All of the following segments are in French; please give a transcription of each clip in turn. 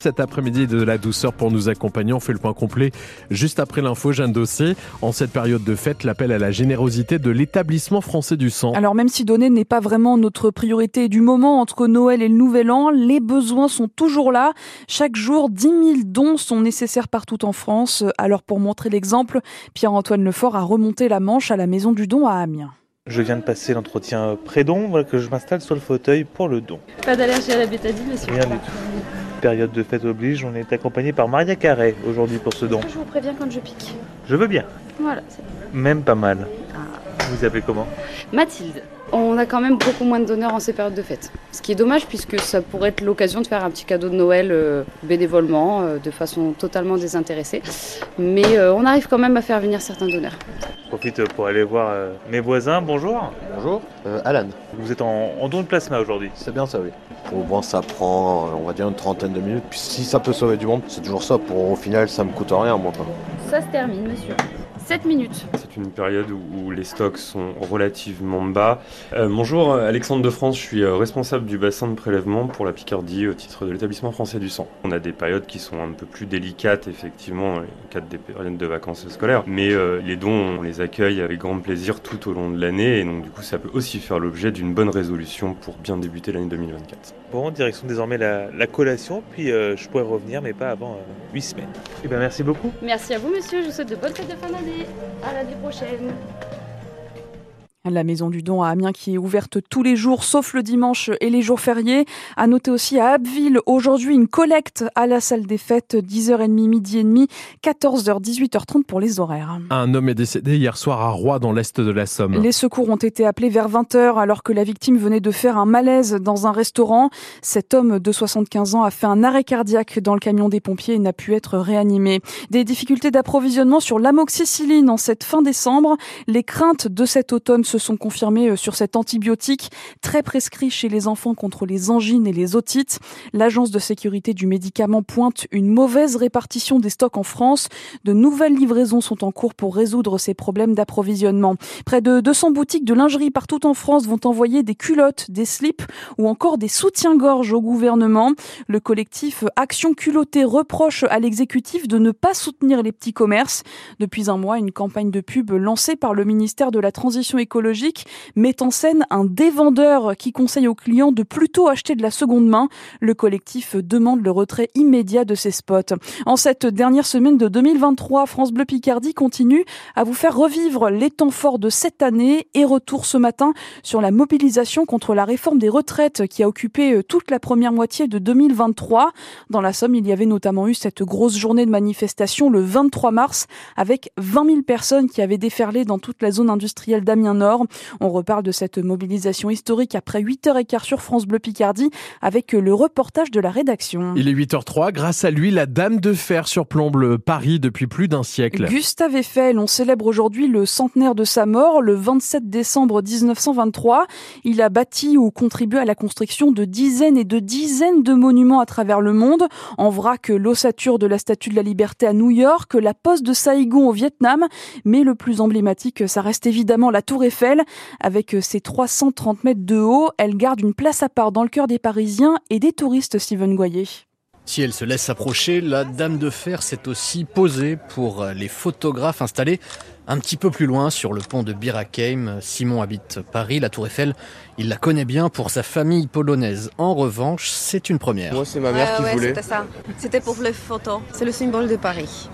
Cet après-midi de la douceur pour nous accompagner, on fait le point complet juste après l'info Jeanne Dossé. En cette période de fête, l'appel à la générosité de l'établissement français du sang. Alors même si donner n'est pas vraiment notre priorité du moment entre Noël et le Nouvel An, les besoins sont toujours là. Chaque jour, 10 000 dons sont nécessaires partout en France. Alors pour montrer l'exemple, Pierre-Antoine Lefort a remonté la Manche à la Maison du Don à Amiens. Je viens de passer l'entretien pré-don, voilà que je m'installe sur le fauteuil pour le don. Pas d'allergie à la bétadine, monsieur Rien du tout. Période de fête oblige, on est accompagné par Maria Carré aujourd'hui pour ce don. Je vous préviens quand je pique? Je veux bien, Voilà, c'est même pas mal. Vous appelez comment Mathilde. On a quand même beaucoup moins de donneurs en ces périodes de fête. Ce qui est dommage puisque ça pourrait être l'occasion de faire un petit cadeau de Noël euh, bénévolement, euh, de façon totalement désintéressée. Mais euh, on arrive quand même à faire venir certains donneurs. Je profite pour aller voir euh, mes voisins. Bonjour. Bonjour, euh, Alan. Vous êtes en, en don de plasma aujourd'hui. C'est bien ça, oui. Au moins, ça prend, on va dire, une trentaine de minutes. Puis si ça peut sauver du monde, c'est toujours ça. Pour au final, ça me coûte rien, moi. quoi. Ça se termine, monsieur. 7 minutes. C'est une période où, où les stocks sont relativement bas. Euh, bonjour, Alexandre de France, je suis euh, responsable du bassin de prélèvement pour la Picardie au titre de l'établissement français du sang. On a des périodes qui sont un peu plus délicates, effectivement, dans le cadre des périodes de vacances scolaires, mais euh, les dons, on les accueille avec grand plaisir tout au long de l'année, et donc du coup, ça peut aussi faire l'objet d'une bonne résolution pour bien débuter l'année 2024. Bon, direction désormais la, la collation, puis euh, je pourrais revenir, mais pas avant 8 semaines. Eh bien, merci beaucoup. Merci à vous, monsieur. Je vous souhaite de bonnes fêtes de fin d'année. À l'année prochaine. La maison du don à Amiens qui est ouverte tous les jours sauf le dimanche et les jours fériés. À noter aussi à Abbeville aujourd'hui une collecte à la salle des fêtes 10h30 midi et demi 14h 18h30 pour les horaires. Un homme est décédé hier soir à Roy dans l'est de la Somme. Les secours ont été appelés vers 20h alors que la victime venait de faire un malaise dans un restaurant. Cet homme de 75 ans a fait un arrêt cardiaque dans le camion des pompiers et n'a pu être réanimé. Des difficultés d'approvisionnement sur l'amoxicilline en cette fin décembre. Les craintes de cet automne se sont confirmées sur cet antibiotique très prescrit chez les enfants contre les angines et les otites. L'agence de sécurité du médicament pointe une mauvaise répartition des stocks en France. De nouvelles livraisons sont en cours pour résoudre ces problèmes d'approvisionnement. Près de 200 boutiques de lingerie partout en France vont envoyer des culottes, des slips ou encore des soutiens-gorge au gouvernement. Le collectif Action Culottée reproche à l'exécutif de ne pas soutenir les petits commerces. Depuis un mois, une campagne de pub lancée par le ministère de la Transition écologique met en scène un dévendeur qui conseille aux clients de plutôt acheter de la seconde main. Le collectif demande le retrait immédiat de ces spots. En cette dernière semaine de 2023, France Bleu Picardie continue à vous faire revivre les temps forts de cette année et retour ce matin sur la mobilisation contre la réforme des retraites qui a occupé toute la première moitié de 2023. Dans la Somme, il y avait notamment eu cette grosse journée de manifestation le 23 mars avec 20 000 personnes qui avaient déferlé dans toute la zone industrielle d'Amiens Nord. On reparle de cette mobilisation historique après 8h15 sur France Bleu Picardie avec le reportage de la rédaction. Il est 8h03. Grâce à lui, la Dame de Fer surplombe Paris depuis plus d'un siècle. Gustave Eiffel, on célèbre aujourd'hui le centenaire de sa mort, le 27 décembre 1923. Il a bâti ou contribué à la construction de dizaines et de dizaines de monuments à travers le monde. En vrac, l'ossature de la Statue de la Liberté à New York, la poste de Saïgon au Vietnam. Mais le plus emblématique, ça reste évidemment la Tour Eiffel. Avec ses 330 mètres de haut, elle garde une place à part dans le cœur des Parisiens et des touristes, Steven Goyer. Si elle se laisse approcher, la Dame de Fer s'est aussi posée pour les photographes installés un petit peu plus loin sur le pont de Bir Hakeim. Simon habite Paris, la Tour Eiffel. Il la connaît bien pour sa famille polonaise. En revanche, c'est une première. Moi, c'est ma mère Ouais, qui ouais, voulait. C'était ça. C'était pour les photos. C'est le symbole de Paris.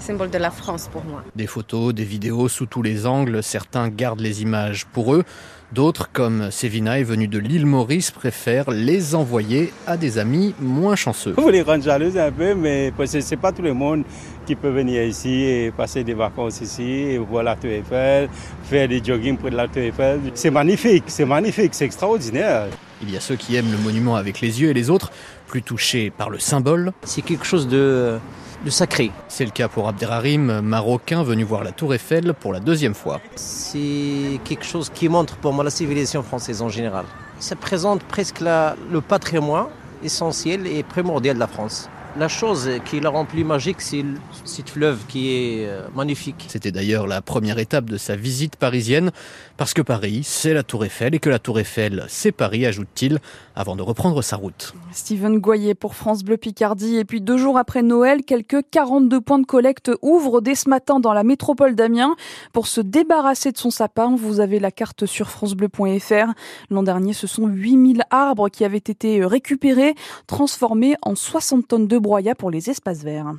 Symbole de la France pour moi. Des photos, des vidéos sous tous les angles. Certains gardent les images pour eux. D'autres, comme Sévina, est venu de l'île Maurice, préfèrent les envoyer à des amis moins chanceux. Vous les rendre jaloux un peu, mais parce que c'est pas tout le monde qui peut venir ici et passer des vacances ici et voir la Tour Eiffel, faire des jogging près de la Tour Eiffel. C'est magnifique, c'est magnifique, c'est extraordinaire. Il y a ceux qui aiment le monument avec les yeux et les autres, plus touchés par le symbole. C'est quelque chose de, de sacré. C'est le cas pour Abderrahim, marocain venu voir la Tour Eiffel pour la deuxième fois. C'est quelque chose qui montre pour moi la civilisation française en général. Ça présente presque la- le patrimoine essentiel et primordial de la France. La chose qui la remplit magique, c'est le site fleuve qui est euh, magnifique. C'était d'ailleurs la première étape de sa visite parisienne, parce que Paris, c'est la Tour Eiffel, et que la Tour Eiffel, c'est Paris, ajoute-t-il, avant de reprendre sa route. Steven Goyer pour France Bleu Picardie. Et puis deux jours après Noël, quelques 42 points de collecte ouvrent dès ce matin dans la métropole d'Amiens. Pour se débarrasser de son sapin, vous avez la carte sur francebleu.fr. L'an dernier, ce sont 8000 arbres qui avaient été récupérés, transformés en 60 tonnes de broyat pour les espaces verts.